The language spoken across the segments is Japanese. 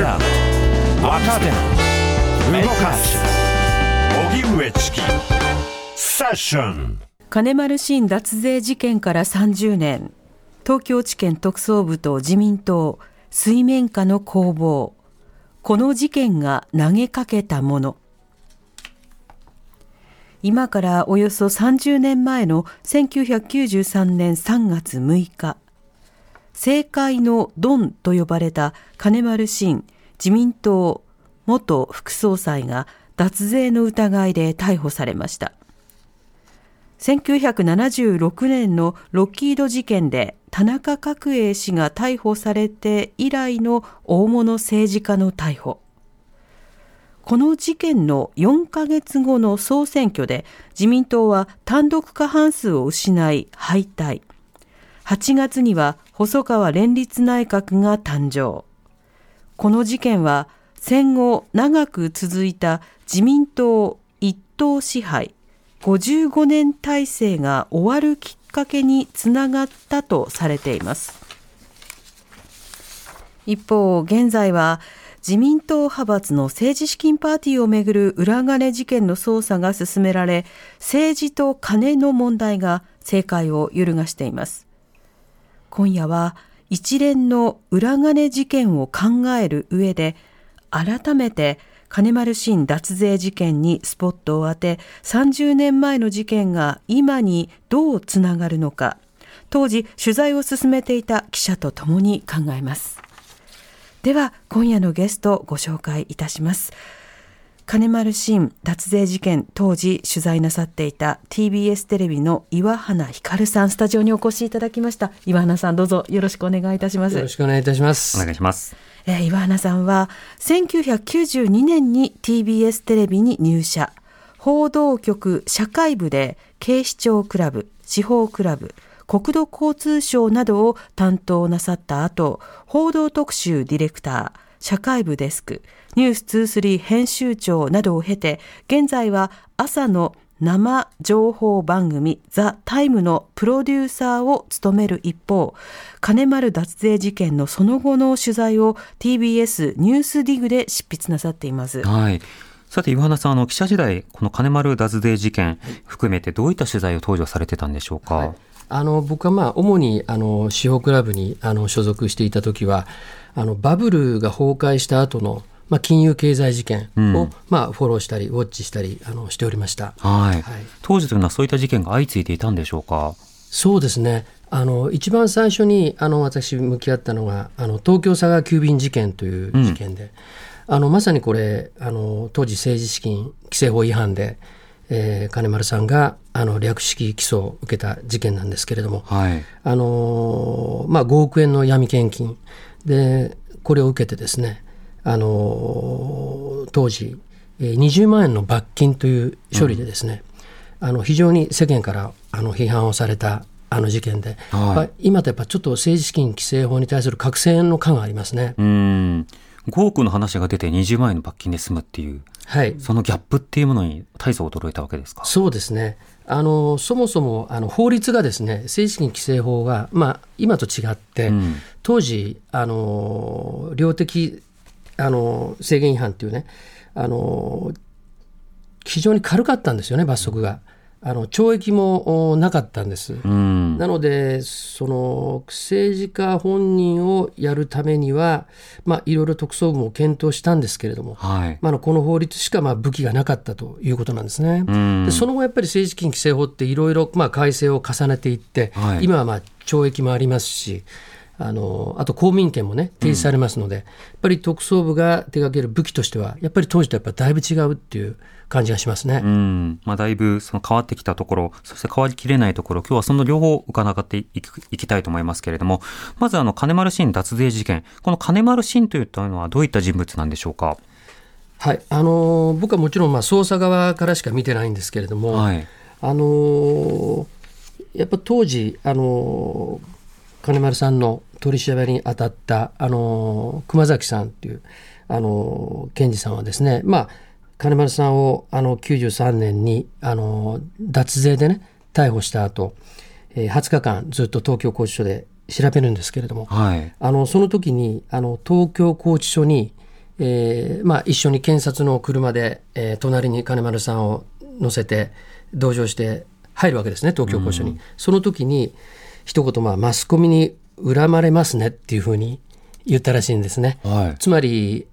クラブ若手動かす荻上チキセッション金丸信脱税事件から30年。東京地検特捜部と自民党。水面下の攻防。この事件が投げかけたもの。今からおよそ30年前の1993年3月6日政界のドンと呼ばれた金丸信自民党元副総裁が脱税の疑いで逮捕されました1976年のロッキード事件で田中角栄氏が逮捕されて以来の大物政治家の逮捕この事件の4ヶ月後の総選挙で自民党は単独過半数を失い敗退。8月には細川連立内閣が誕生。この事件は戦後長く続いた自民党一党支配55年体制が終わるきっかけにつながったとされています。一方、現在は自民党派閥の政治資金パーティーをめぐる裏金事件の捜査が進められ、政治と金の問題が政界を揺るがしています。今夜は一連の裏金事件を考える上で、改めて金丸信脱税事件にスポットを当て、30年前の事件が今にどうつながるのか、当時取材を進めていた記者と共に考えます。では今夜のゲストをご紹介いたします金丸信脱税事件当時取材なさっていた TBS テレビの岩花光さんスタジオにお越しいただきました。岩花さんどうぞよろしくお願いいたします。よろしくお願いいたします。お願いします。えー、岩花さんは1992年に TBS テレビに入社。報道局社会部で警視庁クラブ司法クラブ国土交通省などを担当なさった後、報道特集ディレクター、社会部デスク、ニュース23編集長などを経て、現在は朝の生情報番組ザ・タイムのプロデューサーを務める一方、金丸脱税事件のその後の取材を TBS ニュースディグで執筆なさっています。はい。さて、岩原さん、あの、記者時代、この金丸脱税事件含めてどういった取材を当時はされてたんでしょうか、はいあの僕はまあ主にあの司法クラブにあの所属していた時はあのバブルが崩壊した後のまあ金融経済事件を、うん、まあフォローしたりウォッチしたりあのしておりました。はい。はい、当時というのはそういった事件が相次いでいたんでしょうか？そうですね。あの一番最初にあの私向き合ったのがあの東京佐川急便事件という事件で、うん、あのまさにこれあの当時政治資金規正法違反でえー、金丸さんがあの略式起訴を受けた事件なんですけれども、はい、あのまあ、5億円の闇献金でこれを受けてですね、あの当時20万円の罰金という処理でですね、うん、あの非常に世間からあの批判をされたあの事件で、はい、今とやっぱちょっと政治資金規正法に対する覚醒の感がありますね。うん。5億の話が出て20万円の罰金で済むっていう、はい、そのギャップっていうものに大層驚いたわけですか？そうですね。あのそもそもあの法律がですね正式に規正法が、まあ、今と違って、うん、当時あの量的あの制限違反っていうねあの非常に軽かったんですよね罰則が。あの懲役もなかったんです、うん、なのでその政治家本人をやるためには、まあ、いろいろ特捜部も検討したんですけれども、はい。まあ、この法律しかまあ武器がなかったということなんですね。うん、でその後やっぱり政治資金規正法っていろいろ改正を重ねていって、はい、今はまあ懲役もありますしあのあと公民権もね提示されますので、うん、やっぱり特捜部が手掛ける武器としてはやっぱり当時とやっぱだいぶ違うっていう感じがしますね。うん。まあ、だいぶその変わってきたところそして変わりきれないところ今日はその両方伺っていきたいと思いますけれどもまずあの金丸信脱税事件。この金丸信といったのはどういった人物なんでしょうか？はい。あの僕はもちろんまあ捜査側からしか見てないんですけれども、はい、あのやっぱ当時あの金丸さんの取り調べに当たったあの熊崎さんっていうあの検事さんはですねまあ金丸さんをあの93年にあの脱税でね逮捕した後、えー、20日間ずっと東京拘置所で調べるんですけれども、はい、あのその時にあの東京拘置所にえーまあ、一緒に検察の車で、えー隣に金丸さんを乗せて同乗して入るわけですね東京高署に、その時に一言、まあ、マスコミに恨まれますねっていうふうに言ったらしいんですね。はいつまり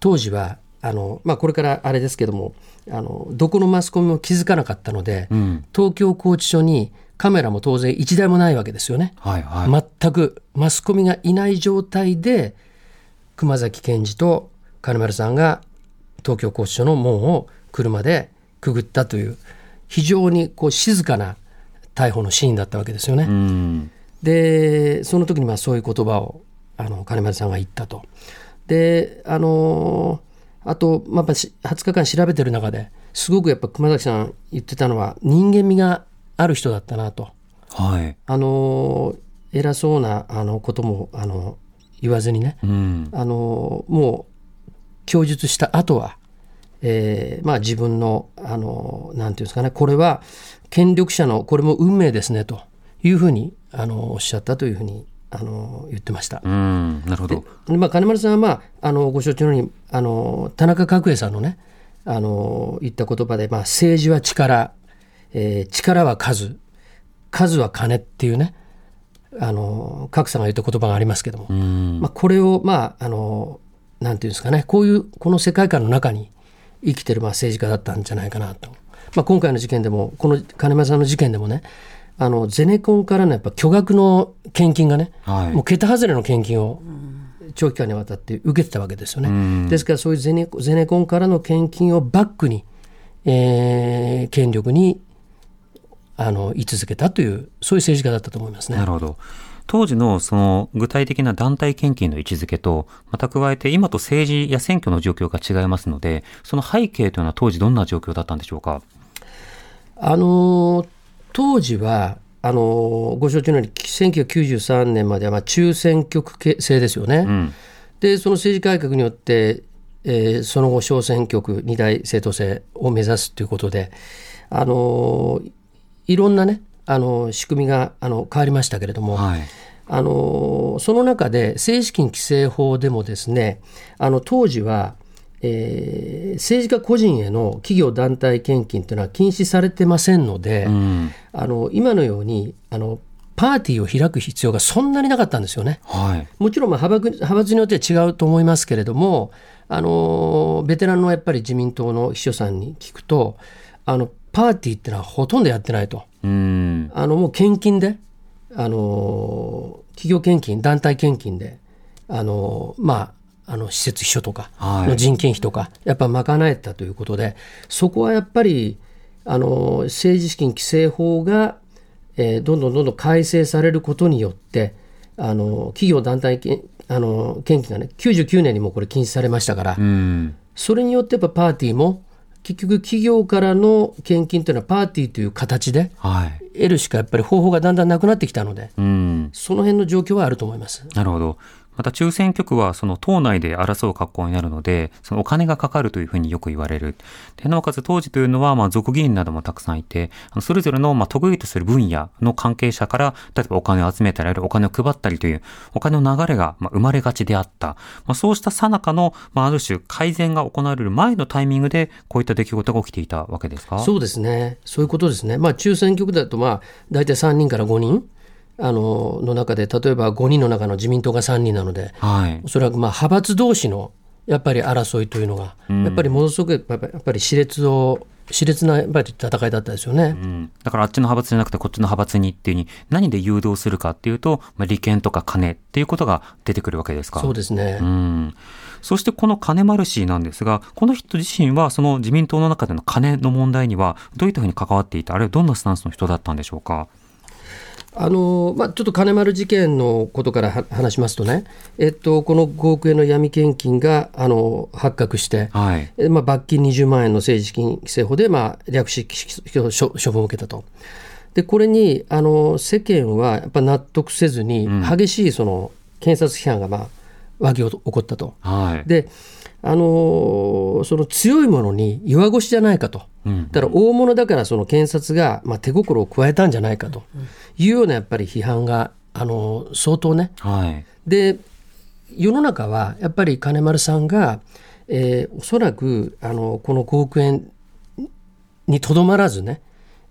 当時はあの、まあ、これからあれですけどもあのどこのマスコミも気づかなかったので、ん東京拘置所にカメラも当然1台もないわけですよね。はいはい。全くマスコミがいない状態で熊崎検事と金丸さんが東京拘置所の門を車でくぐったという非常にこう静かな逮捕のシーンだったわけですよね。うん。でその時にまあそういう言葉をあの金丸さんが言ったと。であのあと、まあ、やっぱし20日間調べてる中ですごくやっぱ熊崎さん言ってたのは人間味がある人だったなと。はい。あの偉そうなあのこともあの言わずにね、うん。あのもう供述した後は、えーまあ、自分のあのなんていうんですかねこれは権力者のこれも運命ですねというふうにあのおっしゃったというふうにあの言ってました。うん。なるほど。でまあ、金丸さんは、まあ、あのご承知のようにあの田中角栄さんのねあの言った言葉で、まあ、政治は力、えー力は数数は金っていうねあの角さんが言った言葉がありますけども、うん。まあ、これをまああのなんていうんですかねこういうこの世界観の中に生きてるまあ政治家だったんじゃないかなと、まあ、今回の事件でもこの金丸さんの事件でもねあのゼネコンからのやっぱ巨額の献金がね、はいもう桁外れの献金を長期間にわたって受けてたわけですよね。んですからそういうゼネゼネコンからの献金をバックに、えー権力にあの居続けたというそういう政治家だったと思いますね。なるほど。当時のその具体的な団体献金の位置づけと、また加えて今と政治や選挙の状況が違いますので、その背景というのは当時どんな状況だったんでしょうか？あのー当時はあのーご承知のように1993年まではまあ中選挙区制ですよね。うん。でその政治改革によって、えーその後小選挙区二大政党制を目指すということで、あのーいろんなね、あのー仕組みがあの変わりましたけれども、はい。あのその中で政治資金規正法でもですねあの当時は、えー政治家個人への企業団体献金というのは禁止されてませんので、うん。あの今のようにあのパーティーを開く必要がそんなになかったんですよね。はい。もちろんまあ派閥派閥によっては違うと思いますけれども、あのベテランのやっぱり自民党の秘書さんに聞くとあのパーティーってのはほとんどやってないと。うん。あのもう献金で、あの企業献金、団体献金で、あのまあ、あの施設秘書とかはいの人件費とか、やっぱ賄えたということで、そこはやっぱりあの政治資金規正法が、えーどんどんどんどん改正されることによって、あの企業団体献あの献金がね、99年にもこれ禁止されましたから、うん。それによってやっぱパーティーも、結局企業からの献金というのはパーティーという形で、はい。得るしかやっぱり方法がだんだんなくなってきたので、うん。その辺の状況はあると思います。なるほど。また中選挙区はその党内で争う格好になるので、そのお金がかかるというふうによく言われる。でなおかつ当時というのは、まあ、族議員などもたくさんいて、それぞれのまあ得意とする分野の関係者から、例えばお金を集めたり、お金を配ったりという、お金の流れがまあ生まれがちであった。まあ、そうした最中の、まあ、ある種改善が行われる前のタイミングで、こういった出来事が起きていたわけですか？そうですね。そういうことですね。まあ、中選挙区だと、まあ、大体3人から5人あのの中で、例えば5人の中の自民党が3人なので、はい。おそらくまあ派閥同士のやっぱり争いというのが、やっぱりものすごくやっぱりやっぱり熾烈を、熾烈なやっぱり戦いだったですよね。うん、だからあっちの派閥じゃなくてこっちの派閥にっていうに何で誘導するかっていうと、まあ、利権とか金っていうことが出てくるわけですか。そうですね。うん。そしてこの金丸氏なんですが、この人自身はその自民党の中での金の問題にはどういったふうに関わっていた、あるいはどんなスタンスの人だったんでしょうか。あのまあ、ちょっと金丸事件のことからは話しますとね、えっと、この5億円の闇献金があの発覚して、はい。えまあ、罰金20万円の政治資金規正法で、まあ、略式処処分を受けたと。でこれにあの世間はやっぱ納得せずに、激しいその検察批判が、まあ、湧き起こったと。はい。であのその強いものに弱腰じゃないかと、うん。だから大物だからその検察が、まあ、手心を加えたんじゃないかと。いうようなやっぱり批判が、あの相当ね。はい。で世の中はやっぱり金丸さんが、えーおそらくあのこの5億円にとどまらずね、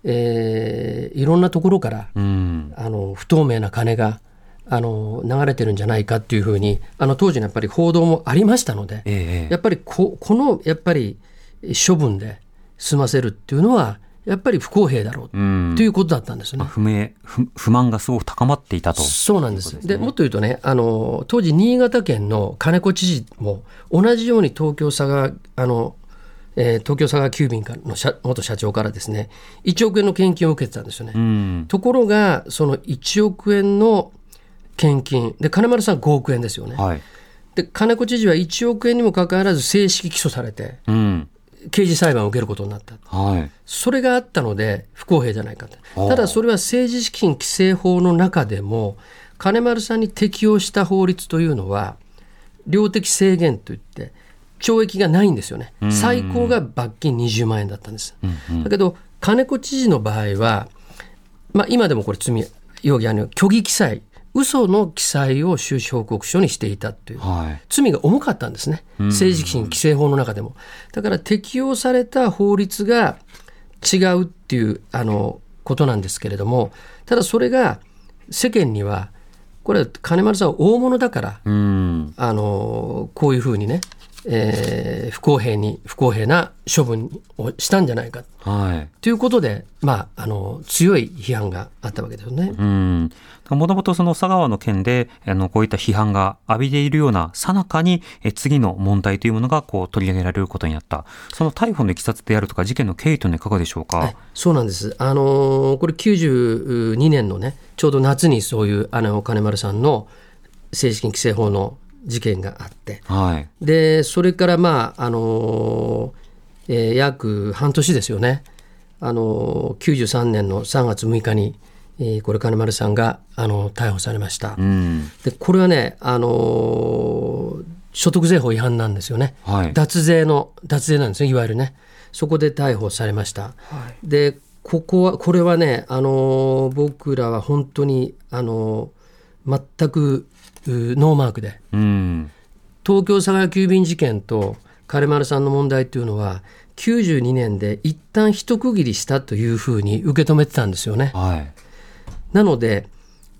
えーいろんなところから、うん。あの不透明な金があの流れてるんじゃないかっていうふうにあの当時のやっぱり報道もありましたので、ええやっぱりここのやっぱり処分で済ませるっていうのはやっぱり不公平だろううんということだったんですね。不明不、不満がすごく高まっていたと。そうなんです。でもっと言うとね、あの当時新潟県の金子知事も同じように東京佐賀あの、えー東京佐賀急便の社元社長からですね、1億円の献金を受けてたんですよね。うん。ところがその1億円の献金で金丸さん5億円ですよね。はい。で金子知事は1億円にもかかわらず正式起訴されてうん。刑事裁判を受けることになった。はい。それがあったので不公平じゃないかとただそれは政治資金規正法の中でも金丸さんに適用した法律というのは量的制限といって懲役がないんですよね最高が罰金20万円だったんです、だけど金子知事の場合は、まあ、今でもこれ罪容疑ある虚偽記載嘘の記載を収支報告書にしていたというはい。罪が重かったんですね政治資金規正法の中でもだから適用された法律が違うっていうあのことなんですけれどもただそれが世間にはこれは金丸さんは大物だからうん。あのこういうふうにね、えー不公平に不公平な処分をしたんじゃないかはい。ということで、まあ、あの強い批判があったわけですよね。うん。もともとその佐川の件で、あの、こういった批判が浴びているような最中に、え次の問題というものがこう取り上げられることになった。その逮捕のいきさつであるとか、事件の経緯というのはいかがでしょうか？はいそうなんです。あのーこれ92年のね、ちょうど夏にそういう、あの、金丸さんの政治資金規正法の事件があって、はい。で、それからまあ、あのーえー約半年ですよね。あのー93年の3月6日に、えーこれ金丸さんが、あの逮捕されました。うん。で、これはね、あのー所得税法違反なんですよね。はい。脱税の脱税なんですねいわゆるねそこで逮捕されました、でここはこれはねあのー僕らは本当にあのー全くうノーマークでうん。東京佐賀急便事件と金丸さんの問題っていうのは92年で一旦一区切りしたというふうに受け止めてたんですよね。はい。なので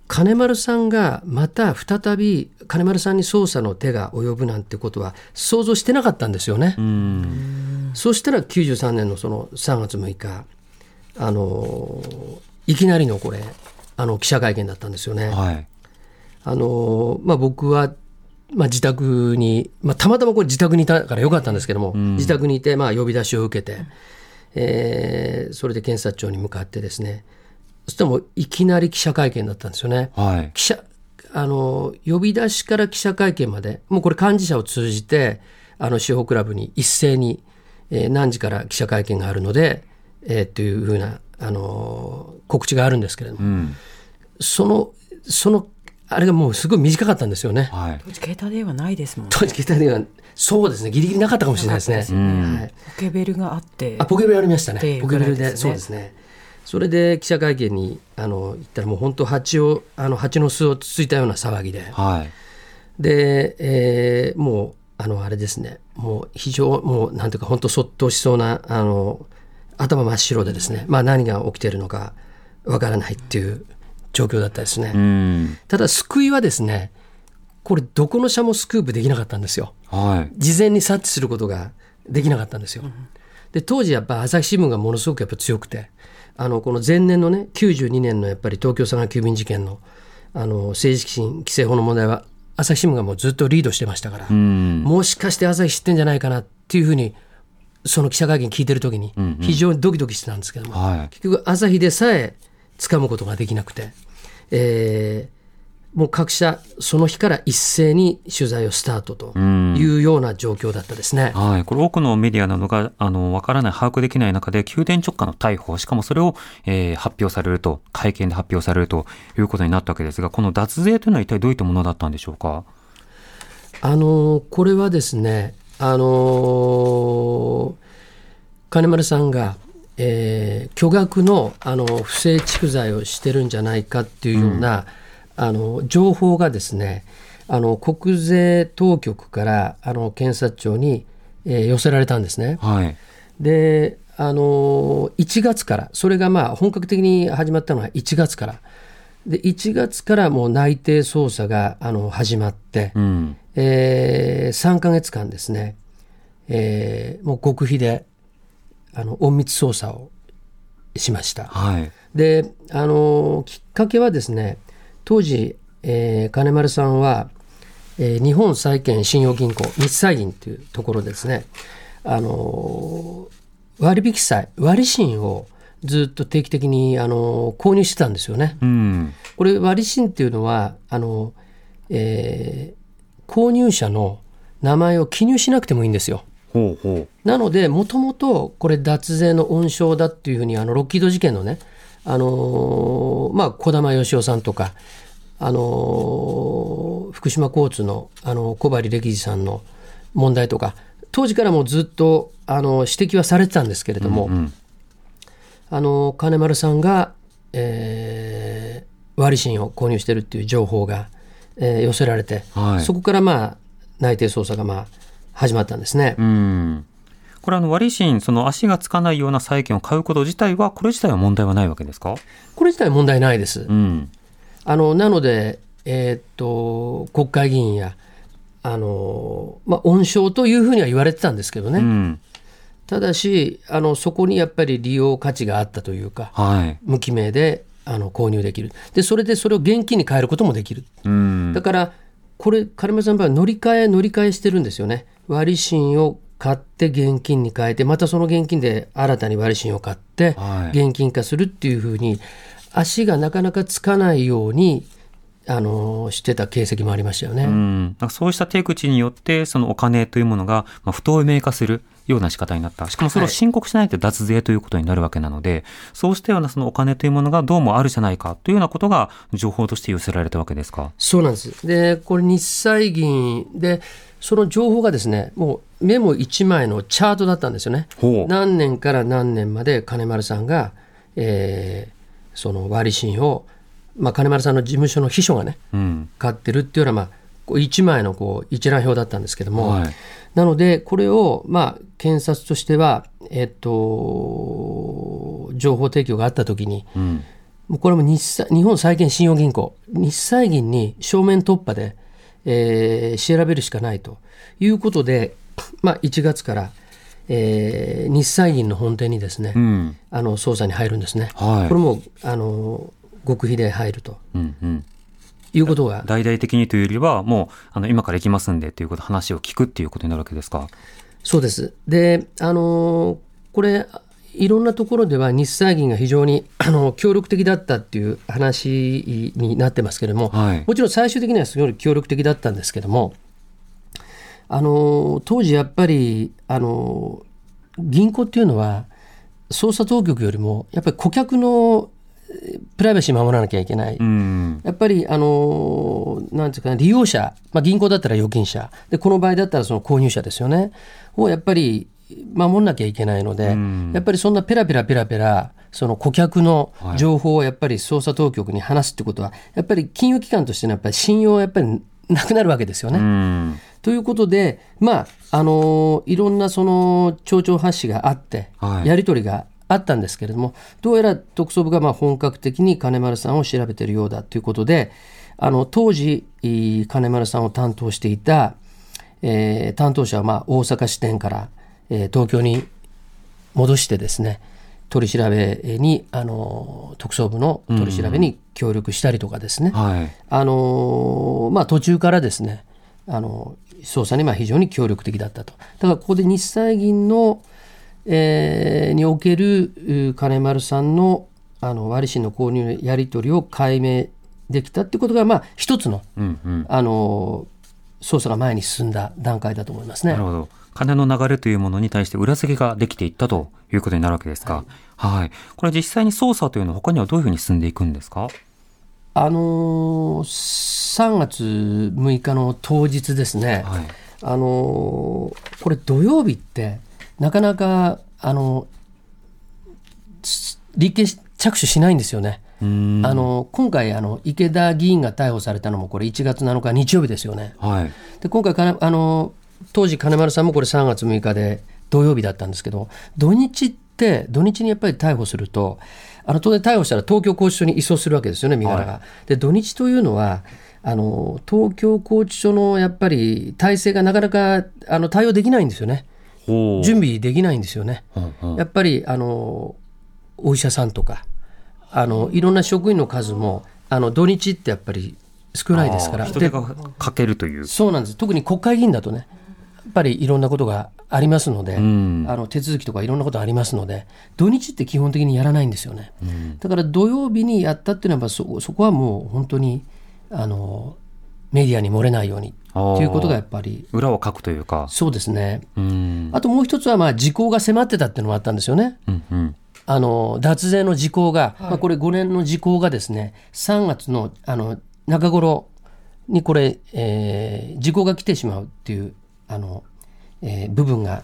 金丸さんがまた再び金丸さんに捜査の手が及ぶなんてことは想像してなかったんですよね。うん。そうしたら93年のその3月6日あのいきなりのこれあの記者会見だったんですよね。はい。あのまあ、僕は、まあ、自宅に、まあ、たまたまこれ自宅にいたからよかったんですけども、自宅にいて、まあ、呼び出しを受けて、えーそれで検察庁に向かってですねそしたらもういきなり記者会見だったんですよね。はい。記者あの呼び出しから記者会見までもうこれ幹事社を通じてあの司法クラブに一斉に、えー何時から記者会見があるので、えーというふうなあの告知があるんですけれども、うん。そのそのあれがもうすごい短かったんですよね。はい。当時携帯電話ないですもんね。当時携帯電話そうですねギリギリなかったかもしれないですね。すよねはいポケベルがあって。あポケベルありましたねポケベルでねそうですねそれで記者会見にあの行ったらもう本当蜂をあの蜂の巣をつついたような騒ぎではい。で、えーもうあのあれですねもう非常もうなんていうか本当そっとしそうなあの頭真っ白でですねまあ何が起きているのかわからないっていう状況だったですね、うん。ただ救いはですねこれどこの社もスクープできなかったんですよはい。事前に察知することができなかったんですよ。で当時やっぱ朝日新聞がものすごくやっぱ強くてあのこの前年のね92年のやっぱり東京佐賀急便事件のあの政治資金規正法の問題は朝日新聞がもうずっとリードしてましたから、うん。もしかして朝日知ってんじゃないかなっていうふうにその記者会見聞いてる時に非常にドキドキしてたんですけども、はい。結局朝日でさえ掴むことができなくて、えーもう各社その日から一斉に取材をスタートというような状況だったですね。はい。これ多くのメディアなどが、あの、わからない、把握できない中で、宮殿直下の逮捕、しかもそれを、えー発表されると、会見で発表されるということになったわけですが、この脱税というのは一体どういったものだったんでしょうか？あのこれはですね、あの金丸さんが、えー巨額のあの不正蓄財をしてるんじゃないかっていうような、あの情報がですねあの国税当局からあの検察庁に、えー寄せられたんですね。はい。であの1月からそれがまあ本格的に始まったのは1月からで1月からもう内偵捜査があの始まって、うん。え3ヶ月間ですね、えーもう極秘であの隠密捜査をしました。はい。であのきっかけはですね当時、えー金丸さんは、えー日本債券信用銀行日債銀というところですねあの割引債割信をずっと定期的にあの購入してたんですよね。うん。これ割信っていうのはあの、えー購入者の名前を記入しなくてもいいんですよ。ほうほう。なので、もともとこれ、脱税の温床だっていうふうに、あのロッキード事件のね、あのーまあ、児玉義雄さんとか、あのー福島交通のあの小針歴次さんの問題とか、当時からもずっとあの指摘はされてたんですけれども、うん。あの金丸さんが、えー割り信を購入してるっていう情報が、えー寄せられて、はいそこからまあ内偵捜査がまあ始まったんですね。うん。これあの割り信、その足がつかないような債券を買うこと自体は、これ自体は問題はないわけですか？これ自体問題ないです。うん。あのなので、えーっと国会議員やあの、まあ、温床というふうには言われてたんですけどね、うん。ただしあのそこにやっぱり利用価値があったというかはい。無記名であの購入できるでそれでそれを現金に変えることもできるうん。だからこれ金丸さんの場合は乗り換え乗り換えしてるんですよね割り信を買って現金に変えてまたその現金で新たに割り信を買ってはい。現金化するっていうふうに足がなかなかつかないようにあのしてた形跡もありましたよね。うん、そうした手口によって、そのお金というものが、まあ、不透明化するような仕方になった。しかもそれを申告しないと脱税ということになるわけなので、そうしたようなそのお金というものがどうもあるじゃないかというようなことが情報として寄せられたわけですか？そうなんです。で、これ日債銀で、その情報がですね、もうメモ1枚のチャートだったんですよね。ほう。何年から何年まで金丸さんが、えーその割り信を、まあ、金丸さんの事務所の秘書がね、うん。買ってるっていうような、まあ、こう一枚のこう一覧表だったんですけども、はい。なので、これを、まあ、検察としては、えっと、情報提供があったときに、うん。これも日債日本債券信用銀行、日債銀に正面突破で、えー調べるしかないということで、まあ、1月から、えー日債銀の本店にですね、うん。あの捜査に入るんですね。はいこれもあの極秘で入るとうん。うん。いうことが、大々的にというよりは、もう、あの、今から行きますんでということ、話を聞くっていうことになるわけですか？そうです。で、あのこれ、いろんなところでは日債銀が非常に あの協力的だったっていう話になってますけれども、はい。もちろん最終的にはすごい協力的だったんですけども、あの当時やっぱりあの銀行っていうのは捜査当局よりもやっぱり顧客のえープライバシー守らなきゃいけない。うん。やっぱり、あのなんていうかな、利用者、まあ、銀行だったら預金者で、この場合だったらその購入者ですよね、をやっぱり守んなきゃいけないので、うんやっぱりそんなペラペラペラペラ、その顧客の情報をやっぱり捜査当局に話すってことは、やっぱり金融機関としてのやっぱり信用はやっぱりなくなるわけですよね。うん。ということで、まああのいろんなその町長発信があって、はいやり取りがあったんですけれども、どうやら特捜部がまあ本格的に金丸さんを調べているようだということで、あの当時、金丸さんを担当していた、えー担当者はまあ大阪支店から、えー東京に戻してですね、取り調べに、あの特捜部の取り調べに協力したりとかですね、はい。あのまあ、途中からですね、あの捜査にまあ非常に協力的だったと。だからここで日債銀の、えーにおけるう金丸さんのあの割り信の購入のやり取りを解明できたってことが、まあ、一つの、うんうん。あの捜査が前に進んだ段階だと思いますねなる。ほど。金の流れというものに対して裏付けができていったということになるわけですか。はい。これ実際に捜査というのは他にはどういうふうに進んでいくんですか？あの3月6日の当日ですね、はい。あのーこれ土曜日ってなかなかあのす立件し着手しないんですよね。うあの今回あの、池田議員が逮捕されたのも、これ、1月7日日曜日ですよね。はい。で今回あの、当時、金丸さんもこれ、3月6日で土曜日だったんですけど、土日って、土日にやっぱり逮捕すると、あの当然、逮捕したら東京拘置所に移送するわけですよね、身柄が。で土日というのはあの東京拘置所のやっぱり体制がなかなかあの対応できないんですよね。準備できないんですよね。うんうん。やっぱりあのお医者さんとかあのいろんな職員の数もあの土日ってやっぱり少ないですから。人手がかけるという。そうなんです。特に国会議員だとねやっぱりいろんなことがありますので、ん。あの手続きとかいろんなことありますので土日って基本的にやらないんですよね、だから土曜日にやったっていうのはやっぱそそこはもう本当にあのメディアに漏れないようにということがやっぱり裏を書くというか。そうですねうん。あともう一つはまあ時効が迫ってたっていうのもあったんですよね。うんうん。あの脱税の時効が、まあ、これ5年の時効がですね3月のあの中頃にこれ、えー時効が来てしまうっていうあの、えー部分が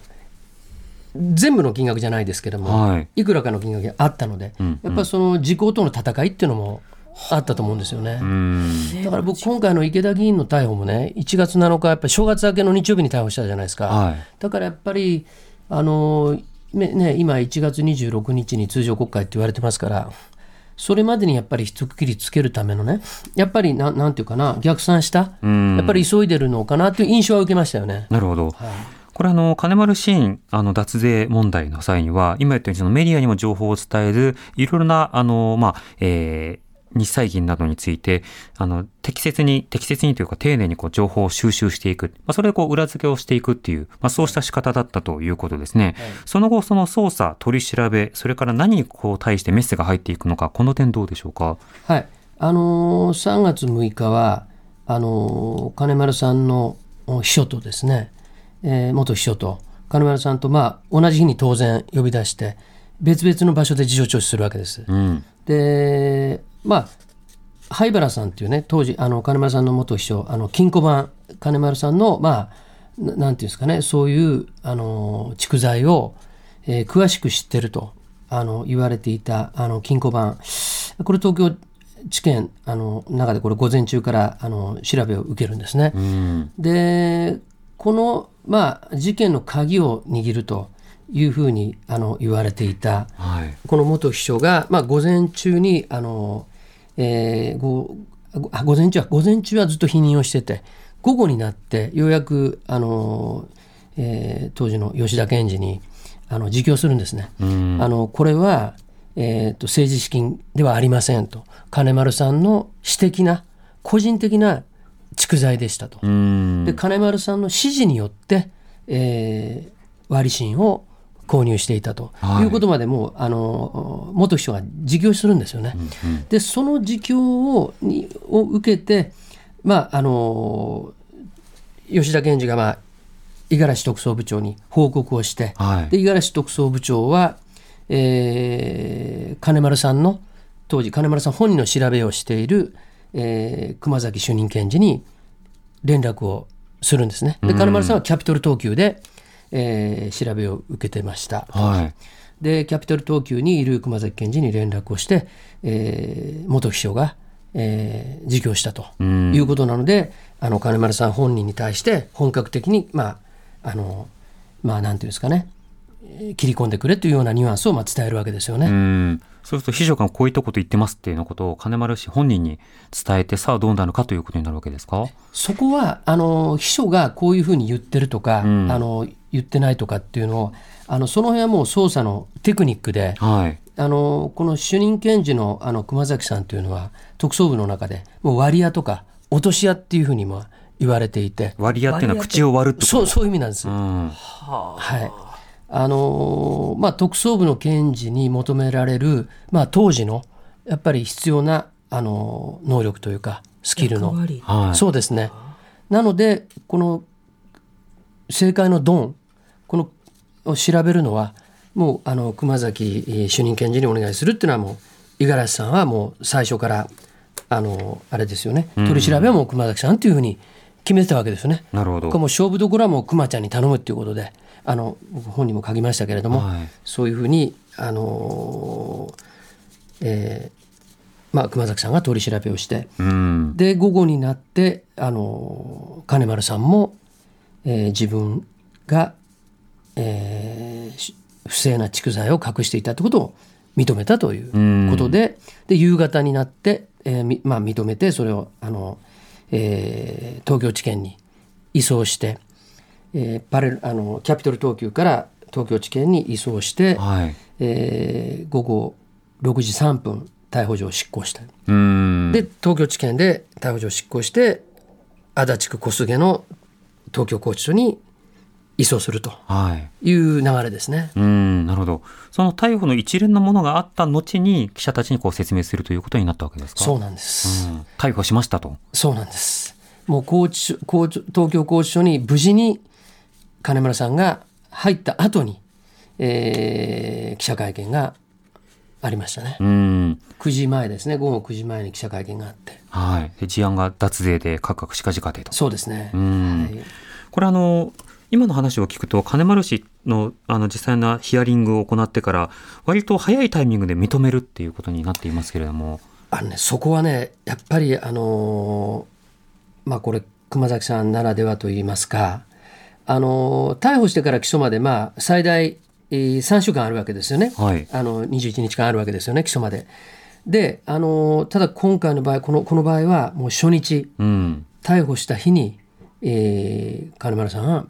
全部の金額じゃないですけども、はいい、くらかの金額があったので、んやっぱりその時効との戦いっていうのもあったと思うんですよね。うん。だから僕今回の池田議員の逮捕もね1月7日やっぱり正月明けの日曜日に逮捕したじゃないですか。はい。だからやっぱり、あのめね、今、1月26日に通常国会って言われてますから、それまでにやっぱり一区切りつけるためのね、やっぱりなんなんていうかな、逆算した、んやっぱり急いでるのかなという印象は受けましたよね。なるほど。これあの、金丸シーン、あの、脱税問題の際には、今言ったようにそのメディアにも情報を伝える、いろいろな、あの、まあ、えー日債銀などについて、あの、適切に、適切にというか、丁寧にこう、情報を収集していく。まあ、それでこう、裏付けをしていくっていう、まあ、そうした仕方だったということですね。その後、その捜査、取り調べ、それから何にこう、対してメッセが入っていくのか、この点どうでしょうか？はい。あのー3月6日は、あのー金丸さんのお秘書とですね、えー元秘書と、金丸さんと、まあ、同じ日に当然呼び出して、別々の場所で事情聴取するわけです。うん。でまあ灰原さんっていうね当時あの金丸さんの元秘書あの金庫番金丸さんのまあななんていうんですかねそういうあの蓄財を、えー詳しく知ってるとあの言われていたあの金庫番これ東京地検あの中でこれ午前中からあの調べを受けるんですね。うん。でこの、まあ、事件の鍵を握るというふうにあの言われていたはい。この元秘書が、まあ、午前中にあの、えーごあ午前中は午前中はずっと否認をしてて午後になってようやくあの、えー当時の吉田検事にあの自供するんですね。うん。あのこれは、えーと政治資金ではありませんと金丸さんの私的な個人的な蓄財でしたと。うん。で金丸さんの指示によって、えー割り芯を購入していたと。はい。いうことまでもうあの元秘書が自供するんですよね。でその自供をにを受けて、まああの吉田検事が、まあ、五十嵐特捜部長に報告をして、はい。で五十嵐特捜部長は、えー金丸さんの当時金丸さん本人の調べをしている、えー熊崎主任検事に連絡をするんですね。で金丸さんはキャピトル東急で、えー調べを受けてました。はい。でキャピタル東急にいる熊崎検事に連絡をして、えー元秘書が、えー自供したとうんいうことなので、あの金丸さん本人に対して本格的にまああのまあなんていうんですかねえー切り込んでくれというようなニュアンスをまあ伝えるわけですよね。うん。そうすると、秘書がこういったこと言ってますっていうのことを金丸氏本人に伝えて、さあどうなるかということになるわけですか？そこはあの秘書がこういうふうに言ってるとか、んあの言ってないとかっていうのをあのその辺はもう捜査のテクニックで、はい。あのこの主任検事のあの熊崎さんというのは特捜部の中でもう割り屋とか落とし屋っていうふうにも言われていて割り屋っていうのは口を割るってこと？そうそういう意味なんです。うん。はいあのまあ、特捜部の検事に求められる、まあ、当時のやっぱり必要な、あの能力というかスキルのはい。そうですね。なので、この政界のドン、このを調べるのは、もうあの熊崎えー主任検事にお願いするっていうのは、もう五十嵐さんはもう最初から、あのあれですよね、取り調べはもう熊崎さんというふうに決めてたわけですよね。なるほど。これもう勝負どころはもう熊ちゃんに頼むっていうことで、あの僕本にも書きましたけれども、はいそういうふうに、あのーえーまあ、熊崎さんが取り調べをして、うん。で午後になってあの金丸さんも、えー自分が、えーし不正な蓄財を隠していたということを認めたということで,、で夕方になって、えーみまあ、認めてそれをあの、えー東京地検に移送して、えーパレルあのキャピトル東急から東京地検に移送して、はい。えー午後6時3分逮捕状を執行した。うん。で東京地検で逮捕状を執行して足立区小菅の東京拘置所に移送するとはい。いう流れですね。うん、なるほど。その逮捕の一連のものがあった後に、記者たちにこう説明するということになったわけですか？そうなんです。うん逮捕しましたと。そうなんです。もう拘置所拘置東京拘置所に無事に金村さんが入った後に、えー記者会見がありましたね。うん。9時前ですね。午後9時前に記者会見があって。はい。で事案が脱税でカクカクしかじかでと。そうですね。んはいこれあの、今の話を聞くと、金丸氏のあの実際なヒアリングを行ってから、割と早いタイミングで認めるっていうことになっていますけれども。あのね、そこはね、やっぱり、あのーまあこれ、熊崎さんならではといいますか、あのー逮捕してから起訴まで、まあ、最大、えー3週間あるわけですよね。はい。あの21日間あるわけですよね、起訴まで。で、あのーただ今回の場合、このこの場合は、もう初日、うん。逮捕した日に、えー金丸さんは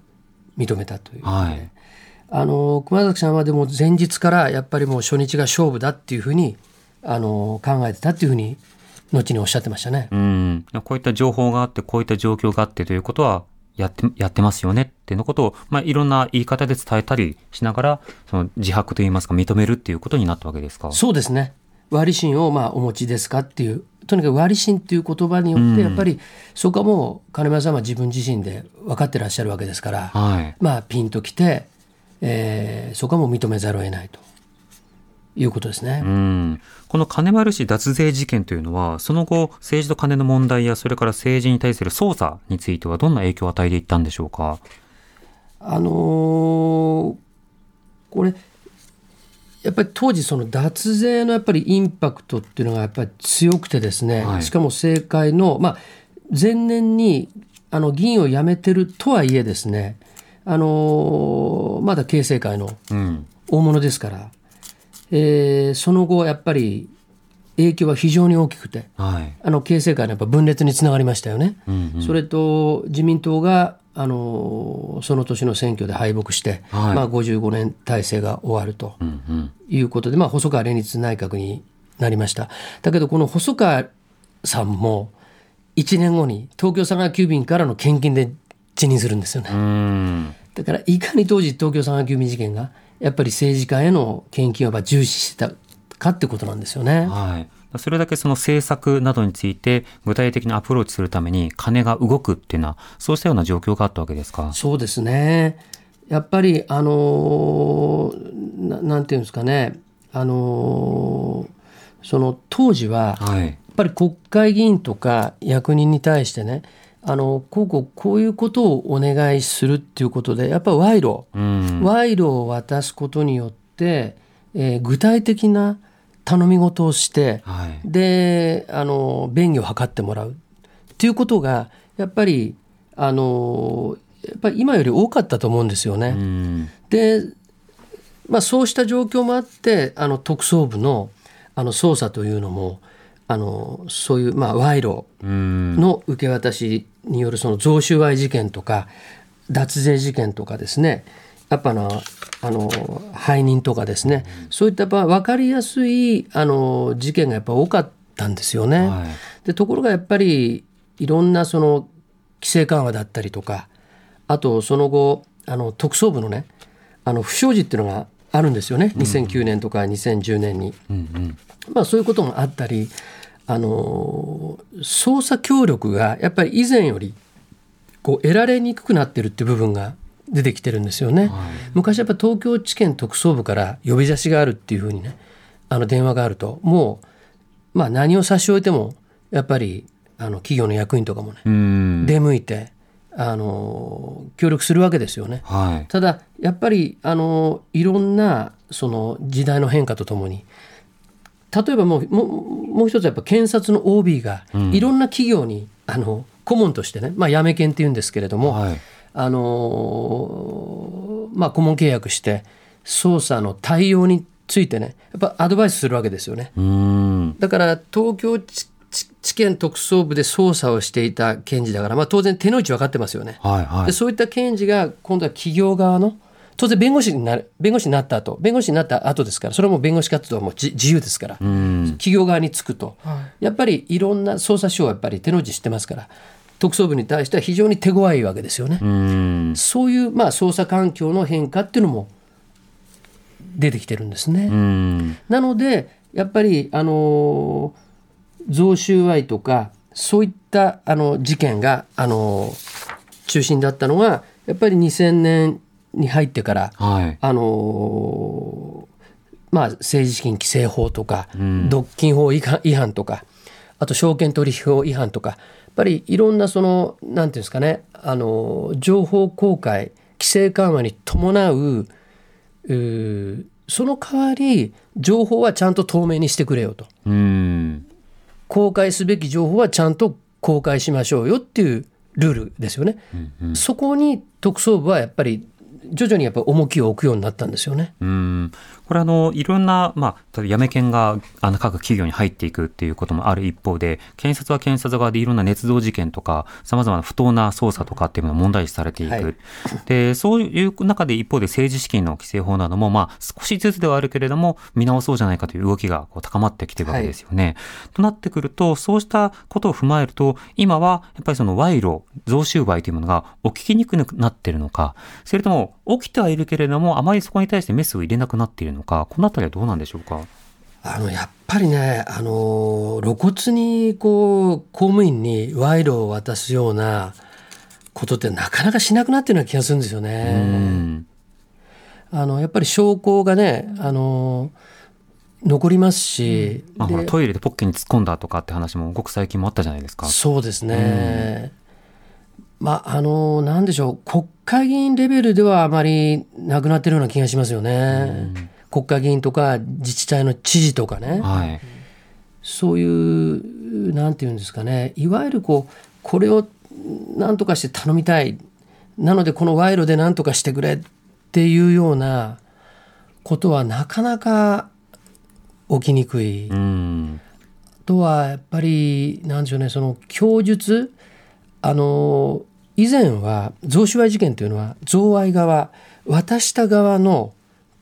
認めたという。はい。あの熊崎さんはでも前日からやっぱりもう初日が勝負だっていうふうにあの考えてたっていうふうに後におっしゃってましたね。うん。こういった情報があって、こういった状況があってということは、やって、やってますよねっていうのことを、まあ、いろんな言い方で伝えたりしながら、その自白といいますか、認めるっていうことになったわけですか？そうですね。割り心をまあお持ちですかっていうとにかく割り心っていう言葉によってやっぱりそこはもう金村さんは自分自身で分かってらっしゃるわけですから、はい。まあピンときて、えーそこはもう認めざるを得ないということですね。うん。この金丸氏脱税事件というのは、その後、政治と金の問題や、それから政治に対する捜査については、どんな影響を与えていったんでしょうか？あのーこれやっぱり当時その脱税のやっぱりインパクトっていうのがやっぱり強くてですね、はいしかも政界の、まあ、前年にあの議員を辞めてるとはいえですね、あのーまだ経政界のうん。大物ですから、えーその後やっぱり影響は非常に大きくてはい。あの経政界のやっぱ分裂につながりましたよね。うんうんそれと自民党があのその年の選挙で敗北して、はいまあ、55年体制が終わるとうんうん。いうことで、まあ、細川連立内閣になりましただけどこの細川さんも1年後に東京佐川急便からの献金で辞任するんですよね、うん。だからいかに当時東京佐川急便事件がやっぱり政治家への献金をやっぱ重視してたかってことなんですよね。はい。それだけその政策などについて具体的にアプローチするために金が動くっていうのは、そうしたような状況があったわけですか？そうですね。やっぱり、あのーななんていうんですかね、あのーその当時は、やはい。っぱり国会議員とか役人に対してね、あのこうこうこういうことをお願いするっていうことで、やっぱり賄賂、うん。賄賂を渡すことによって、えー具体的な頼み事をして、はい。であの便宜を図ってもらうっていうことがやっぱりあのやっぱり今より多かったと思うんですよね。うん。で、まあ、そうした状況もあってあの特捜部のあの捜査というのもあのそういう、まあ、賄賂うん。の受け渡しによるその贈収賄事件とか脱税事件とかですねやっぱなあの背任とかですね、そういったやっぱ分かりやすいあの事件がやっぱ多かったんですよね。はい。でところがやっぱりいろんなその規制緩和だったりとかあとその後あの特捜部のねあの不祥事っていうのがあるんですよね2009年とか2010年に。うんうん。まあ、そういうこともあったり、あの捜査協力がやっぱり以前よりこう得られにくくなってるっていう部分が出てきてるんですよね。はい。昔やっぱ東京地検特捜部から呼び出しがあるっていうふうにねあの電話があるともう、まあ、何を差し置いてもやっぱりあの企業の役員とかもねうん。出向いてあの協力するわけですよね。はい。ただやっぱりあのいろんなその時代の変化とともに例えばもうもうもう一つやっぱ検察の OB がいろんな企業に、あの顧問としてね、まあ、やめ検っていうんですけれども、はいあのーまあ、顧問契約して捜査の対応についてねやっぱアドバイスするわけですよね。うーん。だから東京地地地検特捜部で捜査をしていた検事だから、まあ、当然手の内分かってますよね。はいはいで。そういった検事が今度は企業側の当然弁護士になる弁護士になった後弁護士になった後ですからそれはもう弁護士活動はもう自自由ですから、うん。企業側につくと、やっぱりいろんな捜査書をやっぱり手の内知ってますから特捜部に対しては非常に手強いわけですよね。うん。そういうまあ捜査環境の変化っていうのも出てきてるんですね。うん。なのでやっぱりあの贈収賄とかそういったあの事件があの中心だったのがやっぱり2000年に入ってからはい。あのまあ政治資金規正法とか、ん独禁法違反とかあと証券取引法違反とかやっぱりいろんなそのなんていうんですかねあの情報公開規制緩和に伴ううーその代わり情報はちゃんと透明にしてくれよとうん。公開すべき情報はちゃんと公開しましょうよっていうルールですよね。そこに特捜部はやっぱり徐々にやっぱ重きを置くようになったんですよね。うんこれあの、いろんな、まあ、例えばやめ犬があの各企業に入っていくっていうこともある一方で、検察は検察側でいろんな捏造事件とか、様々な不当な捜査とかっていうのが問題視されていく。はいで、そういう中で一方で政治資金の規正法なども、まあ、少しずつではあるけれども、見直そうじゃないかという動きがこう高まってきてるわけですよね。となってくると、そうしたことを踏まえると、今はやっぱりその賄賂、贈収賄というものが起きにくくなってるのか、それとも起きてはいるけれども、あまりそこに対してメスを入れなくなっているのか、このあたりはどうなんでしょうか？あのやっぱりね、あの露骨にこう公務員に賄賂を渡すようなことってなかなかしなくなってるような気がするんですようね。ん。あのやっぱり証拠がね、あの残りますし、まあ、ほらでトイレでポッケに突っ込んだとかって話もごく最近もあったじゃないですか。そうですね。まああのなんでしょう国会議員レベルではあまりなくなってるような気がしますよね。国会議員とか自治体の知事とかね。はい。そういう、なんていうんですかね、いわゆるこう、これを何とかして頼みたい、なのでこの賄賂で何とかしてくれっていうようなことはなかなか起きにくい。うん。あとはやっぱり、なんでしょうね、その供述、あの、以前は贈収賄事件というのは、贈賄側、渡した側の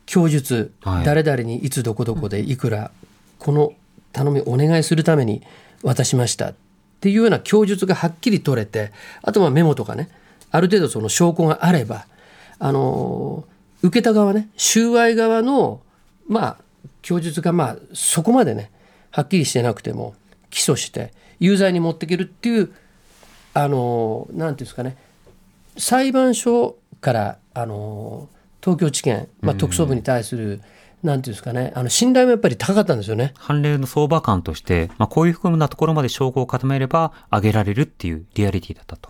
供述、はい。誰々にいつどこどこでいくら、この頼みお願いするために渡しました。っていうような供述がはっきり取れて、あとはメモとかね、ある程度その証拠があれば、あの、受けた側ね、収賄側の、まあ、供述がまあ、そこまでね、はっきりしてなくても、起訴して、有罪に持っていけるっていう、あの、なんていうんですかね、裁判所から、あの、東京地検、まあ、特捜部に対する、なんていうんですかね、あの、信頼もやっぱり高かったんですよね。判例の相場感として、まあ、こういうふうなところまで証拠を固めれば上げられるっていうリアリティだったと。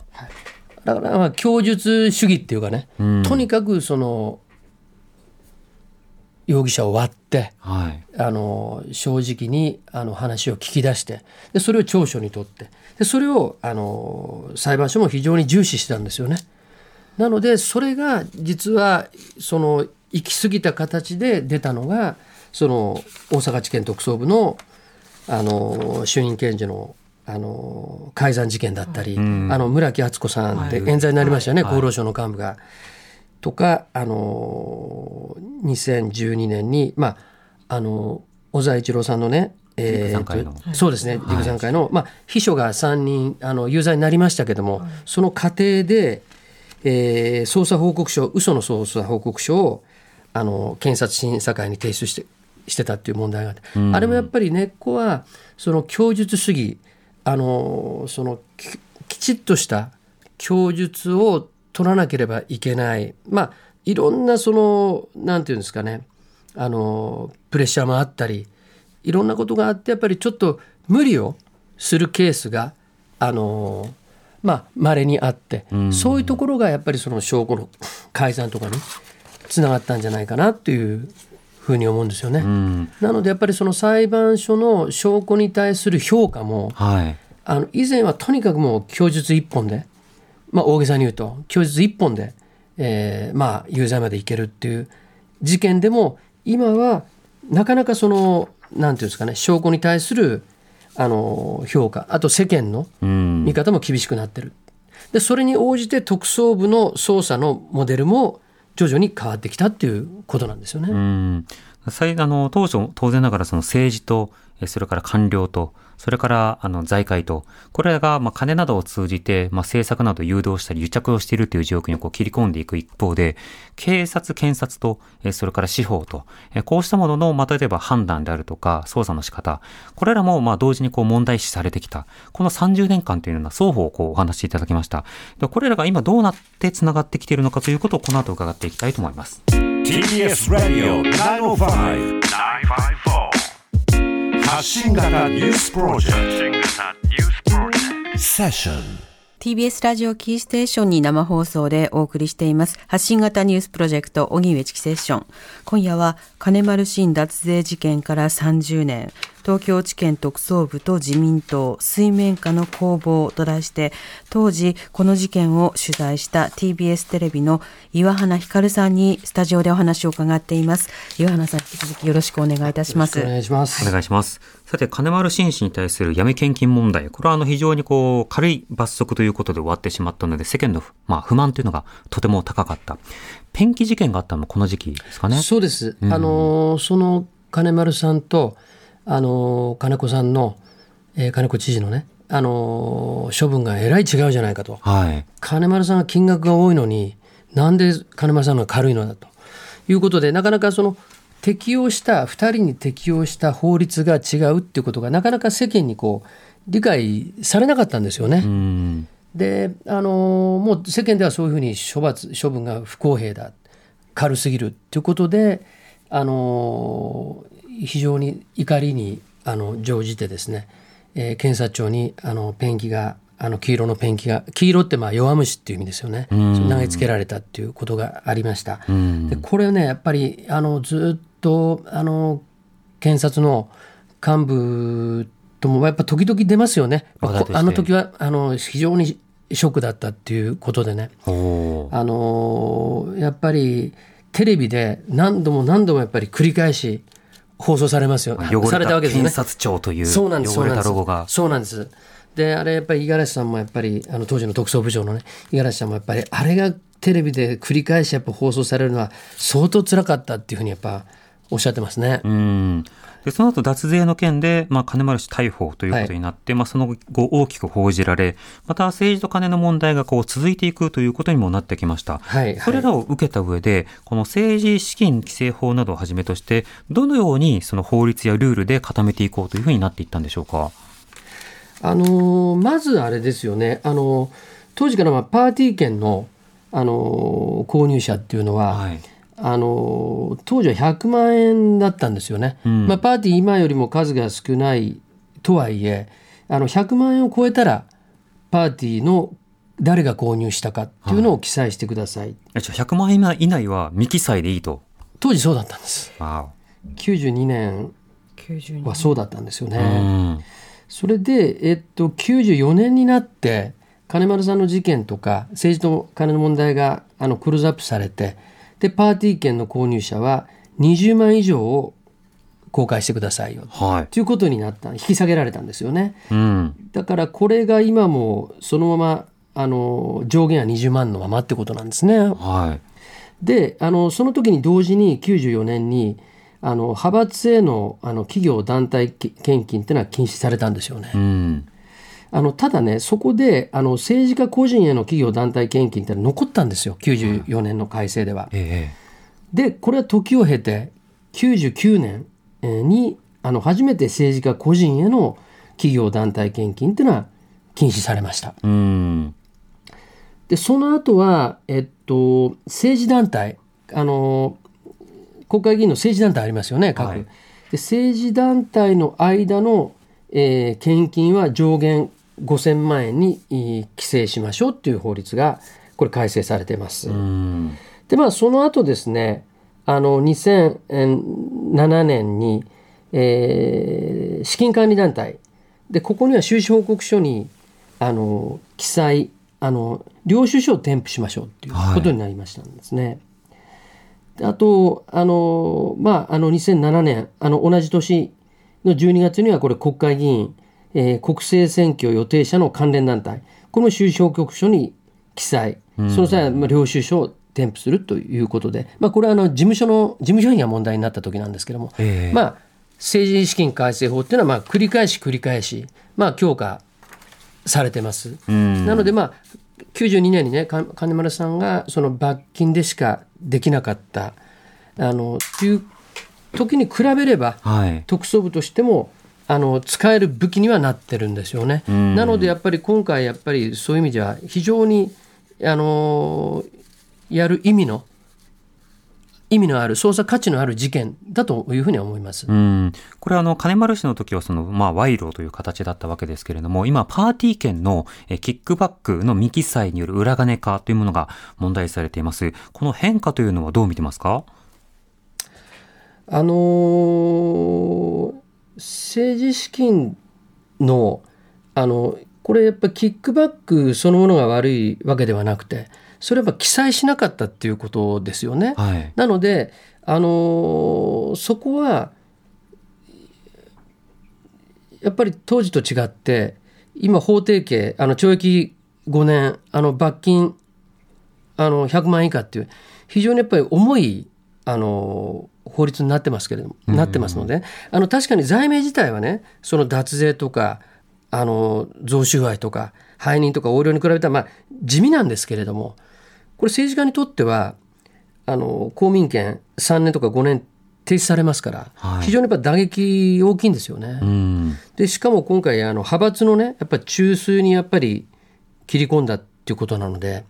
だから、まあ、供述主義っていうかね、うんとにかくその、容疑者を割って、はい。あの正直にあの話を聞き出してでそれを調書にとってでそれをあの裁判所も非常に重視してたんですよね。なのでそれが実はその行き過ぎた形で出たのがその大阪地検特捜部のあの衆院検事のあの改ざん事件だったり、ん。あの村木敦子さんって冤罪になりましたよね、はい。厚労省の幹部が。とか、あの2012年に、まあ、あの小沢一郎さんのね、えーそうですね、陸山会の、まあ、秘書が3人あの有罪になりましたけども、その過程で、えー捜査報告書、嘘の捜査報告書をあの検察審査会に提出してしてたっていう問題があって、あれもやっぱり根っこは、その供述主義、あのそのききちっとした供述を取らなければいけない、まあ、いろんなその、なんていうんですかね、あのプレッシャーもあったり、いろんなことがあって、やっぱりちょっと無理をするケースが、あのまあ、稀にあって、そういうところがやっぱりその証拠の改ざんとかにつながったんじゃないかなっていうふふうに思うんですよね。うん。なのでやっぱりその裁判所の証拠に対する評価もはい。あの以前はとにかくもう供述一本で、まあ、大げさに言うと供述一本で、えーまあ有罪までいけるっていう事件でも今はなかなかそのなんていうんですかね証拠に対するあの評価あと世間のうん。見方も厳しくなってる。でそれに応じて特捜部の捜査のモデルも徐々に変わってきたっていうことなんですよね。うん。最あの当初、当然ながらその政治と、えそれから官僚と、それからあの財界と、これがまあ金などを通じて、まあ、政策などを誘導したり癒着をしているという状況にこう切り込んでいく一方で、警察、検察と、えそれから司法と、えこうしたものの、まあ、例えば判断であるとか、捜査の仕方、これらもまあ同時にこう問題視されてきた、この30年間というのは双方こうお話しいただきました。でこれらが今どうなってつながってきているのかということをこの後伺っていきたいと思います。TBS ラディオ905 954発信型ニュースプロジェクト。セッション TBS ラジオキーステーションに生放送でお送りしています。発信型ニュースプロジェクト荻上チキセッション。今夜は金丸信脱税事件から30年。東京地検特捜部と自民党水面下の攻防と題して当時この事件を取材した TBS テレビの岩花光さんにスタジオでお話を伺っています岩花さん引き続きよろしくお願いいたしますお願いします。お願いします。さて、金丸信氏に対する闇献金問題、これはあの非常にこう軽い罰則ということで終わってしまったので、世間の、まあ、不満というのがとても高かった。ペンキ事件があったのもこの時期ですかね。そうです。あのーその金丸さんとあのー金子さんの、えー金子知事のね、あのー処分がえらい違うじゃないかと。はい。金丸さんは金額が多いのになんで金丸さんが軽いのだということでなかなかその適用した2人に適用した法律が違うっていうことがなかなか世間にこう理解されなかったんですよね。うん。であのもう世間ではそういうふうに処罰処分が不公平だ軽すぎるということであの非常に怒りにあの乗じてですね、えー検察庁にあのペンキがあの黄色のペンキが黄色ってまあ弱虫っていう意味ですよね、ん投げつけられたっていうことがありました。うんでこれねやっぱりあのずっとあの検察の幹部ともやっぱ時々出ますよね。あの時はあの非常にショックだったっていうことでね。あのーやっぱりテレビで何度も何度もやっぱり繰り返し放送されますよ。汚されれたたわけですよね検。察庁というそうなんです。汚れたロゴが。そうなんです。で、あれやっぱり五十嵐さんもやっぱり、あの当時の特捜部長のね、五十嵐さんもやっぱり、あれがテレビで繰り返しやっぱ放送されるのは相当辛かったっていうふうにやっぱおっしゃってますね。うん。で、その後脱税の件で、まあ、金丸氏逮捕ということになって、まあ、その後大きく報じられ、また政治と金の問題がこう続いていくということにもなってきました。はい。それらを受けた上で、この政治資金規正法などをはじめとして、どのようにその法律やルールで固めていこうというふうになっていったんでしょうか？あのーまずあれですよね、あのー当時からまあパーティー券の、あのー購入者っていうのは、はい。あのー当時は100万円だったんですよね。んまあ、パーティー今よりも数が少ないとはいえあの100万円を超えたらパーティーの誰が購入したかっていうのを記載してください。えじゃあ100万円以内は未記載でいいと？当時そうだったんです。わ92年92はそうだったんですよお。ね。うん。それで、えっと、94年になって金丸さんの事件とか政治と金の問題があのクローズアップされてでパーティー券の購入者は20万以上を公開してくださいよはい。ということになった引き下げられたんですよねうん。だからこれが今もそのままあの上限は20万のままってことなんですね。はい。であのその時に同時に94年にあの派閥へのあの企業団体献金っていうのは禁止されたんですよね。うん。あのただねそこであの政治家個人への企業団体献金って残ったんですよ94年の改正では。えでこれは時を経て99年えーにあの初めて政治家個人への企業団体献金っていうのは禁止されました。えうん。でその後は、えっと、政治団体あの国会議員の政治団体ありますよね各、はいで政治団体の間の、えー献金は上限5000万円にえー規制しましょうっていう法律がこれ改正されてます。うん。でまあその後ですねあの2007年に、えー資金管理団体でここには収支報告書にあの記載あの領収書を添付しましょうっていうことになりましたんですね。であとあの、まあ、あの2007年あの同じ年の12月にはこれ国会議員、えー国政選挙予定者の関連団体。この収支報告書に記載。その際はまあ領収書を添付するということで、まあ、これはあの事務所の事務所費が問題になった時なんですけども、ええ。まあ、政治資金改正法っていうのはまあ繰り返し繰り返し、まあ、強化されてます。うん。なので、まあ、92年にねか金丸さんがその罰金でしかできなかったあのっていう時に比べればはい。特捜部としてもあの使える武器にはなってるんですよね。んなのでやっぱり今回やっぱりそういう意味では非常にあのやる意味の意味のある捜査価値のある事件だというふうに思います。うん、これあの金丸氏の時はその、まあ、賄賂という形だったわけですけれども、今、パーティー券のえキックバックの未記載による裏金化というものが問題視されています。この変化というのはどう見てますか？あのー政治資金のあのこれやっぱキックバックそのものが悪いわけではなくてそれはやっぱ記載しなかったっていうことですよね。はい。なので、あのーそこはやっぱり当時と違って今法定刑あの懲役5年あの罰金あの100万円以下っていう非常にやっぱり重いあの法律になってますけれども、なってますのであの確かに罪名自体はねその脱税とかあの贈収賄とか背任とか横領に比べたらまあ地味なんですけれどもこれ政治家にとってはあの公民権3年とか5年停止されますから、はい非常にやっぱ打撃大きいんですよね。うん。でしかも今回あの派閥のねやっぱり中枢にやっぱり切り込んだっていうことなので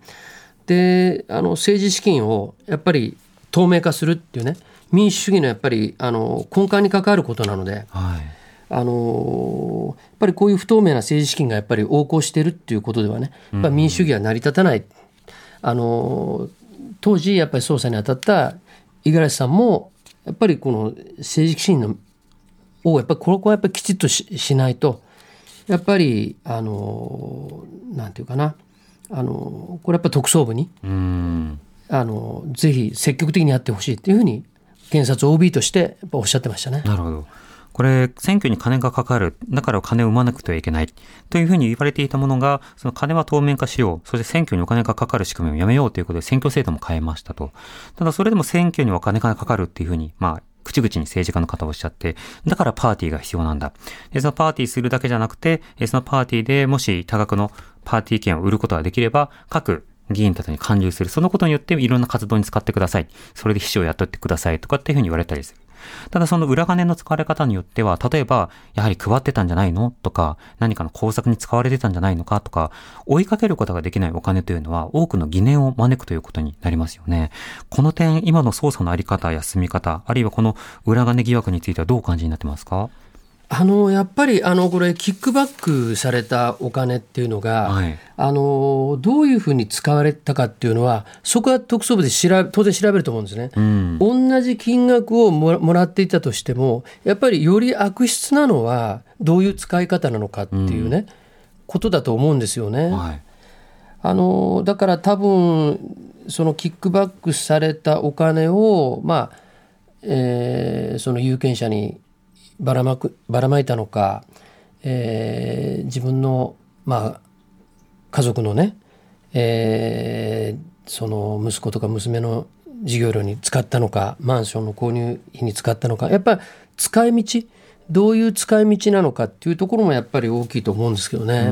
であの政治資金をやっぱり透明化するっていうね民主主義のやっぱりあの根幹に関わることなのではい。あのやっぱりこういう不透明な政治資金がやっぱり横行してるっていうことではねやっぱり民主主義は成り立たない、あの当時やっぱり捜査に当たった五十嵐さんもやっぱりこの政治資金のをやっぱりここはやっぱりきちっとししないとやっぱりあのなんていうかなあのこれやっぱり特捜部にうん。あのぜひ積極的にやってほしいっていうふうに検察 OB としておっしゃってましたね。なるほど。これ、選挙に金がかかる。だから金を生まなくてはいけない。というふうに言われていたものが、その金は透明化しよう。そして選挙にお金がかかる仕組みをやめようということで選挙制度も変えましたと。ただそれでも選挙にはお金がかかるっていうふうに、まあ、口々に政治家の方はおっしゃって、だからパーティーが必要なんだ。で、そのパーティーするだけじゃなくて、そのパーティーでもし多額のパーティー券を売ることができれば、各議員たちに勧誘する。そのことによっていろんな活動に使ってください。それで秘書を雇ってくださいとかっていうふうに言われたりする。ただその裏金の使われ方によっては、例えば、やはり配ってたんじゃないの？とか、何かの工作に使われてたんじゃないのか？とか、追いかけることができないお金というのは、多くの疑念を招くということになりますよね。この点、今の捜査のあり方や進み方、あるいはこの裏金疑惑についてはどうお感じになってますか？あのやっぱりあのこれキックバックされたお金っていうのが、はいあのどういうふうに使われたかっていうのはそこは特捜部で調べ当然調べると思うんですね。うん。同じ金額をもらっていたとしてもやっぱりより悪質なのはどういう使い方なのかっていうね、ことだと思うんですよね。はい。あのだから多分そのキックバックされたお金をまあ、えーその有権者にばらまくばらまいたのか、えー自分のまあ家族のね、えーその息子とか娘の授業料に使ったのかマンションの購入費に使ったのかやっぱり使い道どういう使い道なのかっていうところもやっぱり大きいと思うんですけどね。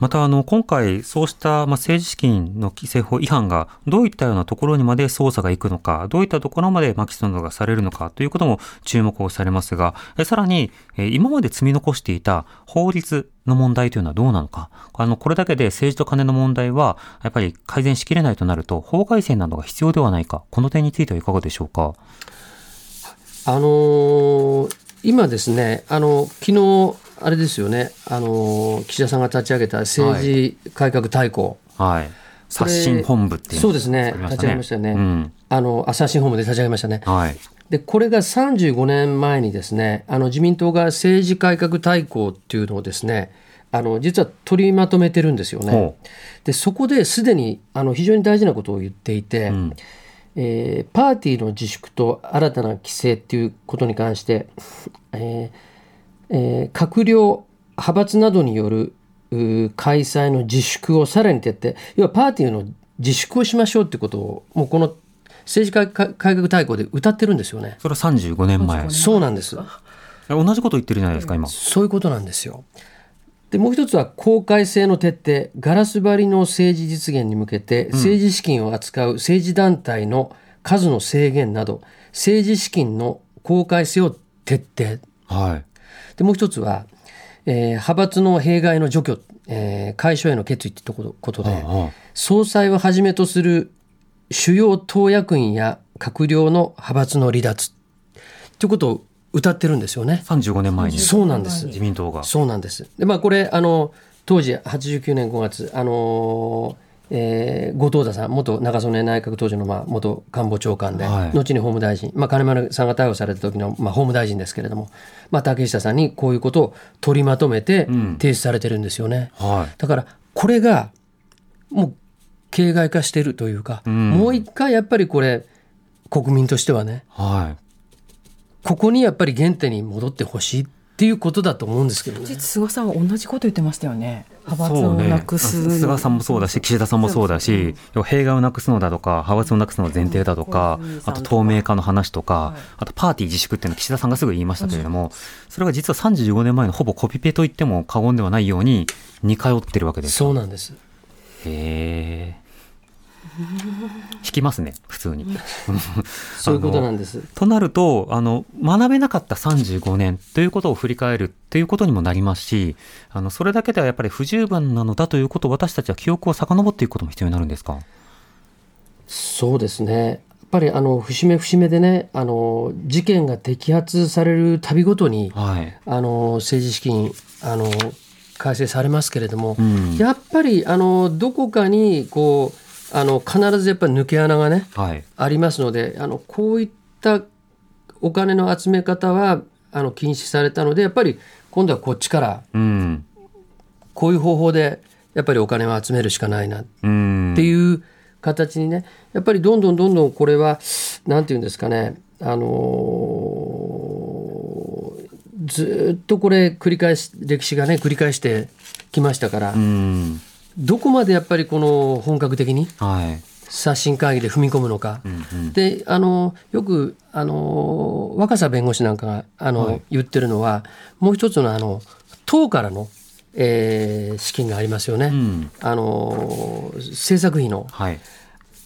また、あの、今回、そうした、ま、政治資金の規正法違反が、どういったようなところにまで捜査が行くのか、どういったところまで、ま、起訴などがされるのか、ということも注目をされますが、えさらに、え今まで積み残していた法律の問題というのはどうなのか。あの、これだけで政治と金の問題は、やっぱり改善しきれないとなると、法改正などが必要ではないか。この点についてはいかがでしょうか。あのー今ですね、あの昨日あれですよね、あの岸田さんが立ち上げた政治改革大綱、はい。刷新本部っていうのそうですね。立ち上げましたよね。うん。あのアサシン本部で立ち上げましたね。はい。でこれが35年前にですねあの自民党が政治改革大綱っていうのをですねあの実は取りまとめてるんですよね。ほ。でそこですでにあの非常に大事なことを言っていて、ん。えーパーティーの自粛と新たな規制っていうことに関して、えーえー閣僚派閥などによる開催の自粛をさらに徹底要はパーティーの自粛をしましょうってことをもうこの政治改改革大綱で歌ってるんですよね。それは35年前。そうなんです。同じこと言ってるじゃないですか、今。そういうことなんですよ。でもう一つは公開性の徹底ガラス張りの政治実現に向けて政治資金を扱う政治団体の数の制限など政治資金の公開性を徹底はい。でもう一つは、えー派閥の弊害の除去、えー解消への決意ってとこことで、ああ総裁をはじめとする主要党役員や閣僚の派閥の離脱ということを歌ってるんですよね。35年前にそうなんです。自民党が。そうなんです。で、まあ、これ、あの、当時、89年5月、あのーえー後藤田さん、元中曽根内閣当時の、まあ、元官房長官で、はい後に法務大臣、まあ、金丸さんが逮捕された時の、まあ、法務大臣ですけれども、まあ、竹下さんにこういうことを取りまとめてん提出されてるんですよね。はい。だから、これが、もう、形骸化してるというか、んもう一回やっぱりこれ、国民としてはね、はい。ここにやっぱり原点に戻ってほしいっていうことだと思うんですけどね。実菅さんは同じこと言ってましたよね。派閥をなくすの菅さんもそうだし、岸田さんもそうだし、弊害をなくすのだとか、派閥をなくすのが前提だとかうん、あと透明化の話とかはい、あとパーティー自粛っていうのは岸田さんがすぐ言いましたけれども、それが実は35年前のほぼコピペと言っても過言ではないように似通ってるわけです。そうなんです。へー。引きますね、普通に。そういうことなんです。となると、あの、学べなかった35年ということを振り返るということにもなりますし、あの、それだけではやっぱり不十分なのだということを私たちは記憶を遡っていくことも必要になるんですか？そうですね。やっぱりあの節目節目でね、あの事件が摘発されるたびごとに、はい。あの政治資金あの改正されますけれども、うんやっぱりあのどこかにこうあの必ずやっぱり抜け穴がねはい。ありますので、あのこういったお金の集め方はあの禁止されたので、やっぱり今度はこっちからうん。こういう方法でやっぱりお金を集めるしかないなうん。っていう形にねやっぱりどんどんどんどんこれはなんていうんですかねあのーずーっとこれ繰り返し歴史がね繰り返してきましたから、うん。どこまでやっぱりこの本格的にはい。刷新会議で踏み込むのか、うんうん。であのよくあの若狭弁護士なんかがあの、はい言ってるのはもう一つのあの党からの、えー資金がありますよね、うん。あの制作費のはい。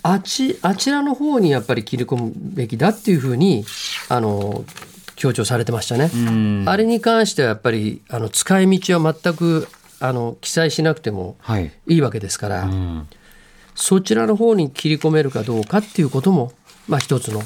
あちあちらの方にやっぱり切り込むべきだっていうふうにあの強調されてましたね。うん。あれに関してはやっぱりあの使い道は全くあの記載しなくてもはい。いいわけですから、うん。そちらの方に切り込めるかどうかっていうことも、まあ、一つの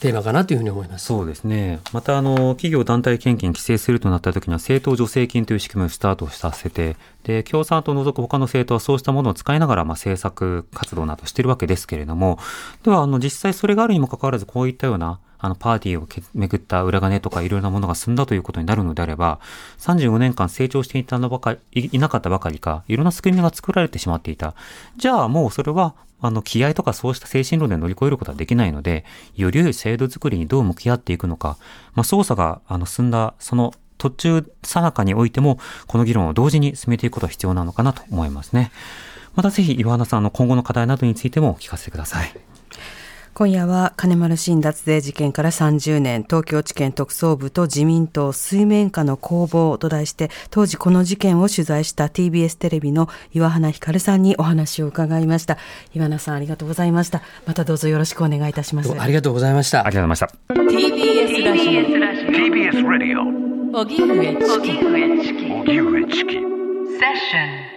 テーマかなというふうに思います。そうですね。また、あの、企業団体献金規制するとなった時には、政党助成金という仕組みをスタートさせて、で、共産党を除く他の政党はそうしたものを使いながら、まあ、政策活動などしているわけですけれども、では、あの、実際それがあるにもかかわらず、こういったような、あの、パーティーをけめぐった裏金とかいろいろなものが進んだということになるのであれば、35年間成長していたのばか、いいなかったばかりか、いろんな仕組みが作られてしまっていた。じゃあ、もうそれは、あの、気合とかそうした精神論で乗り越えることはできないので、より良い制度づくりにどう向き合っていくのか、まあ、捜査が、あの、進んだ、その途中、さなかにおいても、この議論を同時に進めていくことは必要なのかなと思いますね。またぜひ、岩田さんの今後の課題などについてもお聞かせてください。今夜は金丸信脱税事件から30年。東京地検特捜部と自民党水面下の攻防と題して当時この事件を取材した TBS テレビの岩花光さんにお話を伺いました。岩花さんありがとうございました。またどうぞよろしくお願いいたします。ありがとうござざいました。ありがとうございました。TBS ラジ TBS Radio オ荻上チキ荻上チキセッション